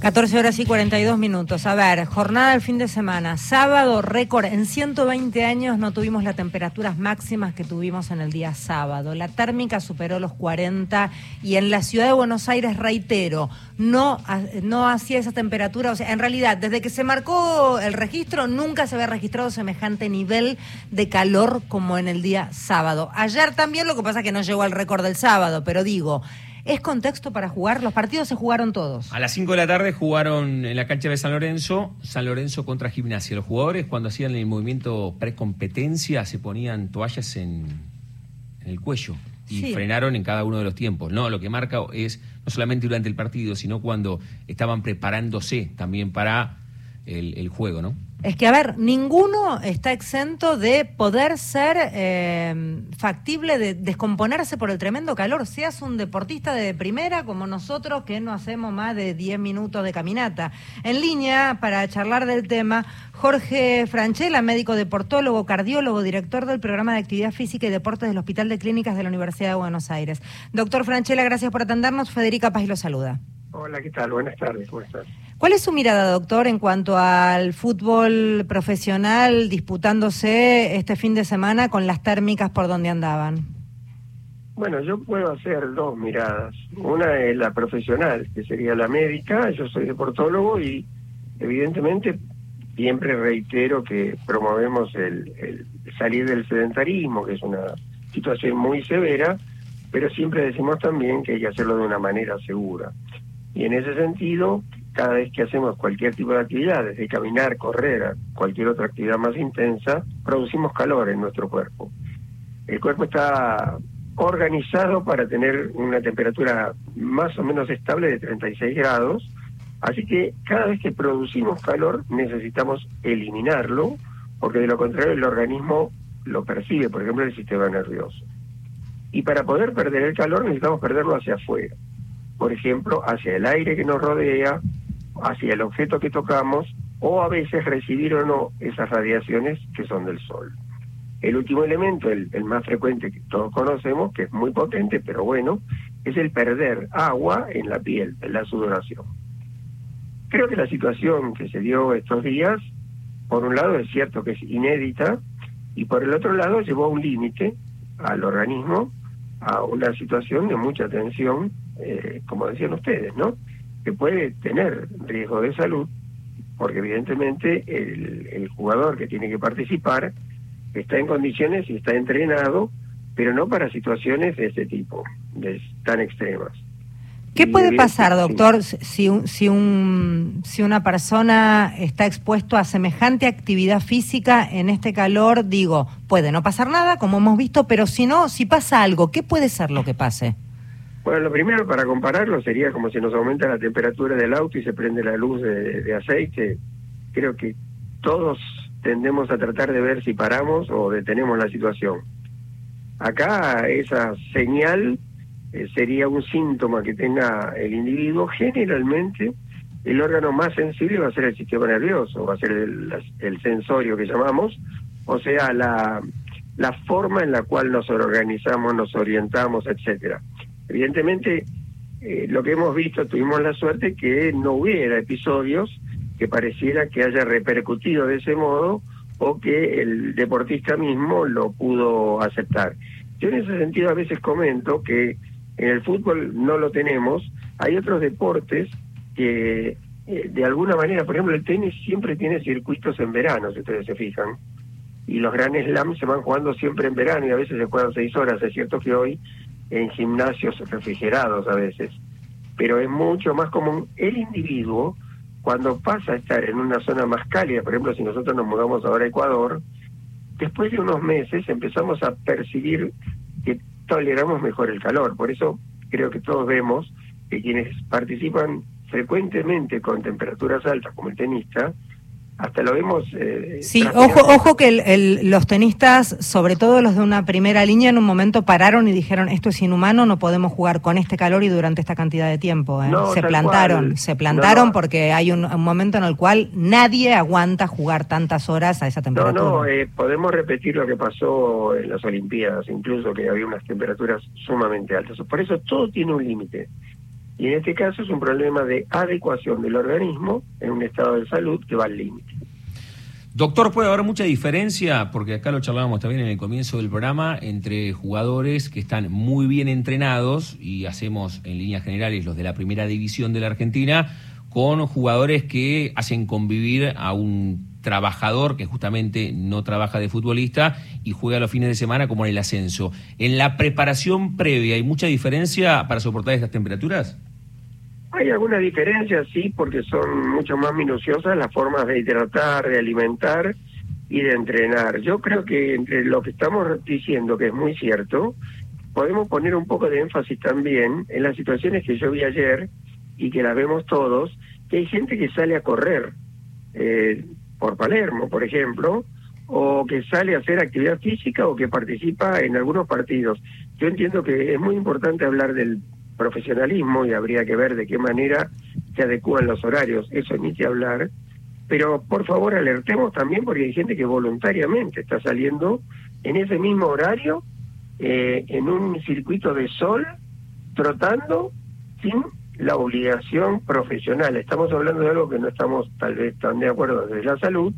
14 horas y 42 minutos. A ver, jornada del fin de semana. Sábado, récord. En 120 años no tuvimos las temperaturas máximas que tuvimos en el día sábado. La térmica superó los 40 y en la ciudad de Buenos Aires, reitero, no, no hacía esa temperatura. O sea, en realidad, desde que se marcó el registro, nunca se había registrado semejante nivel de calor como en el día sábado. Ayer también, lo que pasa es que no llegó al récord del sábado, pero digo. ¿Es contexto para jugar? Los partidos se jugaron todos. A las 5 de la tarde jugaron en la cancha de San Lorenzo, San Lorenzo contra Gimnasia. Los jugadores cuando hacían el movimiento precompetencia se ponían toallas en, el cuello y frenaron en cada uno de los tiempos. No, lo que marca es no solamente durante el partido, sino cuando estaban preparándose también para el, el juego, ¿no? Es que, a ver, ninguno está exento de poder ser eh, factible de descomponerse por el tremendo calor. Seas un deportista de primera como nosotros que no hacemos más de 10 minutos de caminata. En línea, para charlar del tema, Jorge Franchella, médico deportólogo, cardiólogo, director del programa de actividad física y deportes del Hospital de Clínicas de la Universidad de Buenos Aires. Doctor Franchella, gracias por atendernos. Federica Paz lo saluda. Hola, ¿qué tal? Buenas tardes, ¿cómo estás? ¿Cuál es su mirada, doctor, en cuanto al fútbol profesional disputándose este fin de semana con las térmicas por donde andaban? Bueno, yo puedo hacer dos miradas. Una es la profesional, que sería la médica, yo soy deportólogo y evidentemente siempre reitero que promovemos el, el salir del sedentarismo, que es una situación muy severa, pero siempre decimos también que hay que hacerlo de una manera segura. Y en ese sentido, cada vez que hacemos cualquier tipo de actividad, desde caminar, correr, cualquier otra actividad más intensa, producimos calor en nuestro cuerpo. El cuerpo está organizado para tener una temperatura más o menos estable de 36 grados, así que cada vez que producimos calor necesitamos eliminarlo, porque de lo contrario el organismo lo percibe, por ejemplo el sistema nervioso. Y para poder perder el calor necesitamos perderlo hacia afuera por ejemplo, hacia el aire que nos rodea, hacia el objeto que tocamos, o a veces recibir o no esas radiaciones que son del Sol. El último elemento, el, más frecuente que todos conocemos, que es muy potente, pero bueno, es el perder agua en la piel, en la sudoración. Creo que la situación que se dio estos días, por un lado es cierto que es inédita, y por el otro lado llevó a un límite al organismo, a una situación de mucha tensión eh, como decían ustedes, ¿no? Que puede tener riesgo de salud, porque evidentemente el, el jugador que tiene que participar está en condiciones y está entrenado, pero no para situaciones de este tipo, de, tan extremas. ¿Qué puede pasar, doctor, si, un, si, un, si una persona está expuesto a semejante actividad física en este calor? Digo, puede no pasar nada, como hemos visto, pero si no, si pasa algo, ¿qué puede ser lo que pase? Bueno, lo primero para compararlo sería como si nos aumenta la temperatura del auto y se prende la luz de, aceite. Creo que todos tendemos a tratar de ver si paramos o detenemos la situación. Acá esa señal eh, sería un síntoma que tenga el individuo. Generalmente el órgano más sensible va a ser el sistema nervioso, va a ser el, el sensorio que llamamos, o sea, la, la forma en la cual nos organizamos, nos orientamos, etcétera. Evidentemente, eh, lo que hemos visto, tuvimos la suerte que no hubiera episodios que pareciera que haya repercutido de ese modo o que el deportista mismo lo pudo aceptar. Yo en ese sentido a veces comento que en el fútbol no lo tenemos, hay otros deportes que eh, de alguna manera, por ejemplo el tenis siempre tiene circuitos en verano, si ustedes se fijan, y los grandes slams se van jugando siempre en verano y a veces se juegan seis horas, es cierto que hoy en gimnasios refrigerados a veces, pero es mucho más común el individuo cuando pasa a estar en una zona más cálida, por ejemplo, si nosotros nos mudamos ahora a Ecuador, después de unos meses empezamos a percibir que toleramos mejor el calor. Por eso creo que todos vemos que quienes participan frecuentemente con temperaturas altas, como el tenista, hasta lo vemos. Eh, sí, ojo, ojo que los tenistas, sobre todo los de una primera línea, en un momento pararon y dijeron esto es inhumano, no podemos jugar con este calor y durante esta cantidad de tiempo. ¿eh? se plantaron, se plantaron porque hay un, momento en el cual nadie aguanta jugar tantas horas a esa temperatura. No, no, eh, podemos repetir lo que pasó en las Olimpiadas, incluso que había unas temperaturas sumamente altas. Por eso todo tiene un límite. Y en este caso es un problema de adecuación del organismo en un estado de salud que va al límite. Doctor, puede haber mucha diferencia, porque acá lo charlábamos también en el comienzo del programa, entre jugadores que están muy bien entrenados, y hacemos en líneas generales los de la primera división de la Argentina, con jugadores que hacen convivir a un trabajador que justamente no trabaja de futbolista y juega los fines de semana como en el ascenso. ¿En la preparación previa hay mucha diferencia para soportar estas temperaturas? Hay alguna diferencia, sí, porque son mucho más minuciosas las formas de hidratar, de alimentar y de entrenar. Yo creo que entre lo que estamos diciendo, que es muy cierto, podemos poner un poco de énfasis también en las situaciones que yo vi ayer y que las vemos todos, que hay gente que sale a correr eh, por Palermo, por ejemplo, o que sale a hacer actividad física o que participa en algunos partidos. Yo entiendo que es muy importante hablar del profesionalismo y habría que ver de qué manera se adecúan los horarios, eso ni que hablar, pero por favor alertemos también porque hay gente que voluntariamente está saliendo en ese mismo horario, eh, en un circuito de sol, trotando sin la obligación profesional. Estamos hablando de algo que no estamos tal vez tan de acuerdo desde la salud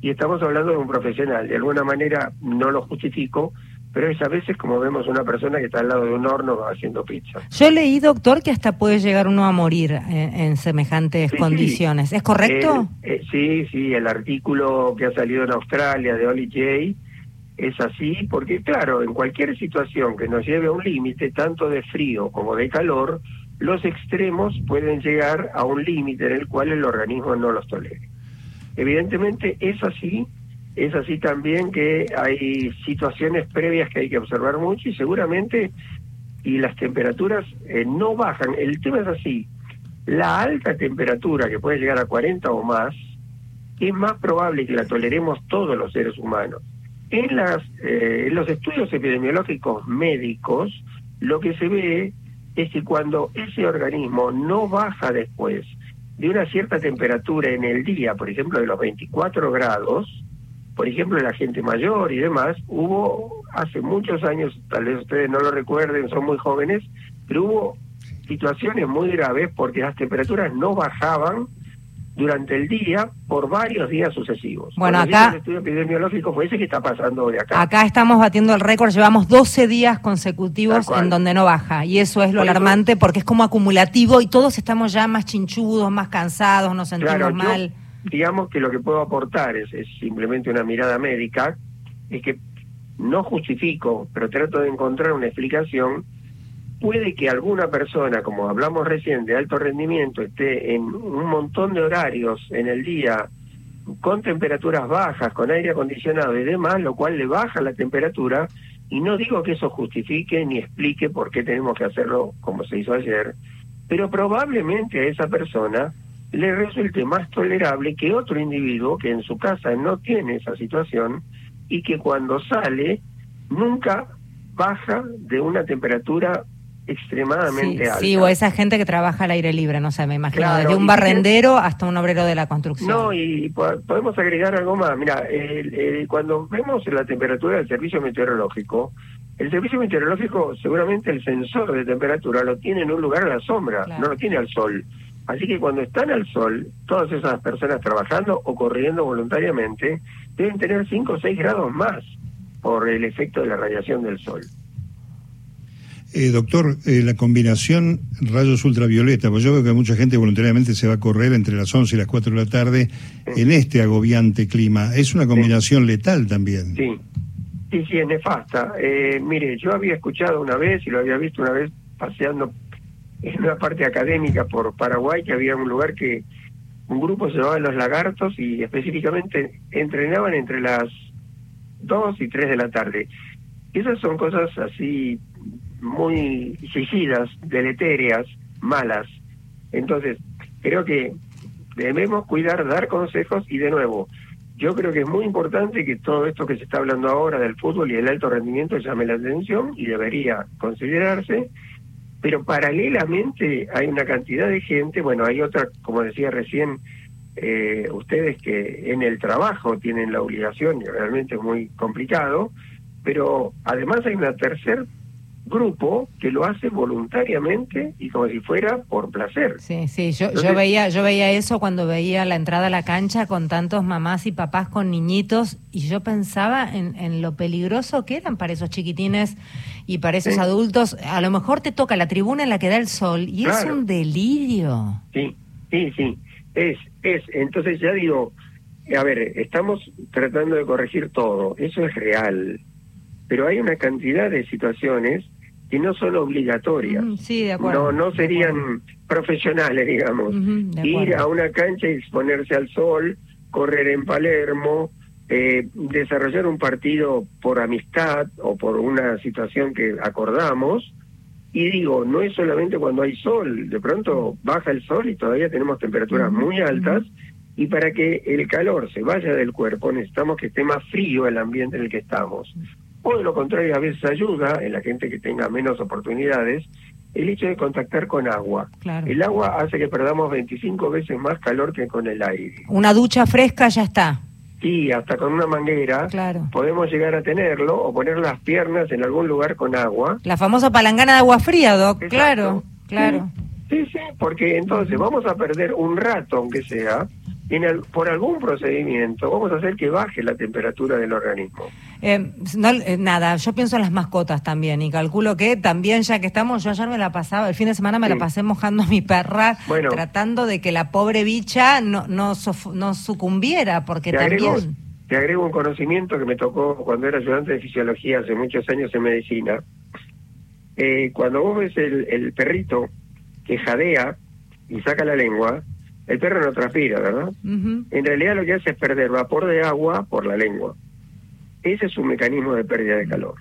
y estamos hablando de un profesional. De alguna manera no lo justifico, pero es a veces como vemos una persona que está al lado de un horno haciendo pizza. Yo leí, doctor, que hasta puede llegar uno a morir en, semejantes condiciones. ¿Es correcto? Eh, sí, sí, el artículo que ha salido en Australia de Oli J es así, porque claro, en cualquier situación que nos lleve a un límite, tanto de frío como de calor, los extremos pueden llegar a un límite en el cual el organismo no los tolere. Evidentemente es así es así también que hay situaciones previas que hay que observar mucho y seguramente y las temperaturas eh, no bajan. El tema es así, la alta temperatura que puede llegar a 40 o más es más probable que la toleremos todos los seres humanos. En, las, eh, en los estudios epidemiológicos médicos, lo que se ve es que cuando ese organismo no baja después de una cierta temperatura en el día, por ejemplo de los 24 grados, por ejemplo, la gente mayor y demás, hubo hace muchos años, tal vez ustedes no lo recuerden, son muy jóvenes, pero hubo situaciones muy graves porque las temperaturas no bajaban durante el día por varios días sucesivos. Bueno, acá... El estudio epidemiológico fue ese que está pasando de acá. Acá estamos batiendo el récord, llevamos 12 días consecutivos en donde no baja, y eso es lo alarmante porque es como acumulativo y todos estamos ya más chinchudos, más cansados, nos sentimos mal digamos que lo que puedo aportar es, simplemente una mirada médica, es que no justifico, pero trato de encontrar una explicación. Puede que alguna persona, como hablamos recién, de alto rendimiento, esté en un montón de horarios en el día con temperaturas bajas, con aire acondicionado y demás, lo cual le baja la temperatura, y no digo que eso justifique ni explique por qué tenemos que hacerlo como se hizo ayer, pero probablemente a esa persona le resulte más tolerable que otro individuo que en su casa no tiene esa situación y que cuando sale nunca baja de una temperatura extremadamente alta. Sí, o esa gente que trabaja al aire libre, no sé, me imagino, desde un barrendero hasta un obrero de la construcción. No, y podemos agregar algo más. Mira, cuando vemos la temperatura del servicio meteorológico, el servicio meteorológico seguramente el sensor de temperatura lo tiene en un lugar a la sombra, no lo tiene al sol. Así que cuando están al sol, todas esas personas trabajando o corriendo voluntariamente deben tener 5 o 6 grados más por el efecto de la radiación del sol. Eh, doctor, eh, la combinación rayos ultravioleta, pues yo veo que mucha gente voluntariamente se va a correr entre las 11 y las 4 de la tarde en este agobiante clima. ¿Es una combinación letal también? Sí, sí, sí, es nefasta. Eh, mire, yo había escuchado una vez y lo había visto una vez paseando en una parte académica por Paraguay, que había un lugar que un grupo se llamaba Los Lagartos y específicamente entrenaban entre las 2 y 3 de la tarde. Esas son cosas así muy suicidas, deleterias, malas. Entonces, creo que debemos cuidar, dar consejos y de nuevo, yo creo que es muy importante que todo esto que se está hablando ahora del fútbol y el alto rendimiento llame la atención y debería considerarse pero paralelamente hay una cantidad de gente, bueno, hay otra, como decía recién, eh, ustedes que en el trabajo tienen la obligación y realmente es muy complicado, pero además hay una tercera grupo que lo hace voluntariamente y como si fuera por placer. Sí, sí, yo, yo veía yo veía eso cuando veía la entrada a la cancha con tantos mamás y papás con niñitos y yo pensaba en, en lo peligroso que eran para esos chiquitines y para esos adultos. A lo mejor te toca la tribuna en la que da el sol y es un delirio. Sí, sí, sí, es, es. Entonces ya digo, a ver, estamos tratando de corregir todo, eso es real, pero hay una cantidad de situaciones que no son obligatorias. sí, de acuerdo. No, no serían profesionales, digamos. Ir a una cancha y exponerse al sol, correr en Palermo, eh, desarrollar un partido por amistad o por una situación que acordamos. Y digo, no es solamente cuando hay sol, de pronto baja el sol y todavía tenemos temperaturas muy altas. Y para que el calor se vaya del cuerpo necesitamos que esté más frío el ambiente en el que estamos o de lo contrario a veces ayuda en la gente que tenga menos oportunidades el hecho de contactar con agua. El agua hace que perdamos 25 veces más calor que con el aire. Una ducha fresca ya está. Sí, hasta con una manguera podemos llegar a tenerlo o poner las piernas en algún lugar con agua. La famosa palangana de agua fría, Doc. Claro, claro. Sí, sí, porque entonces vamos a perder un rato, aunque sea, en por algún procedimiento vamos a hacer que baje la temperatura del organismo. Eh, no, eh, nada, yo pienso en las mascotas también y calculo que también ya que estamos, yo ayer me la pasaba, el fin de semana me la pasé mojando a mi perra, tratando de que la pobre bicha no, no, no sucumbiera, porque también... te agrego un conocimiento que me tocó cuando era ayudante de fisiología hace muchos años en medicina. Eh, cuando vos ves el, el perrito que jadea y saca la lengua, el perro no transpira, ¿verdad? En realidad lo que hace es perder vapor de agua por la lengua. Ese es un mecanismo de pérdida de calor.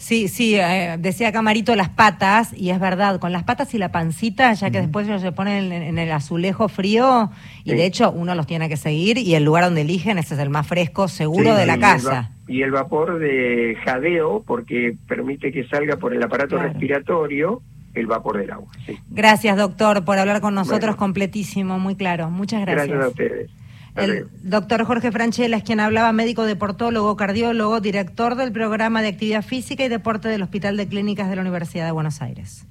Sí, sí, eh, decía Camarito las patas, y es verdad, con las patas y la pancita, ya que después ellos se ponen en, el azulejo frío, y de hecho uno los tiene que seguir, y el lugar donde eligen ese es el más fresco, seguro de la casa. y el vapor de jadeo, porque permite que salga por el aparato respiratorio, el vapor del agua. Gracias, doctor, por hablar con nosotros completísimo, muy claro. Muchas gracias. Gracias a ustedes. El doctor Jorge Franchella es quien hablaba, médico deportólogo, cardiólogo, director del programa de actividad física y deporte del Hospital de Clínicas de la Universidad de Buenos Aires.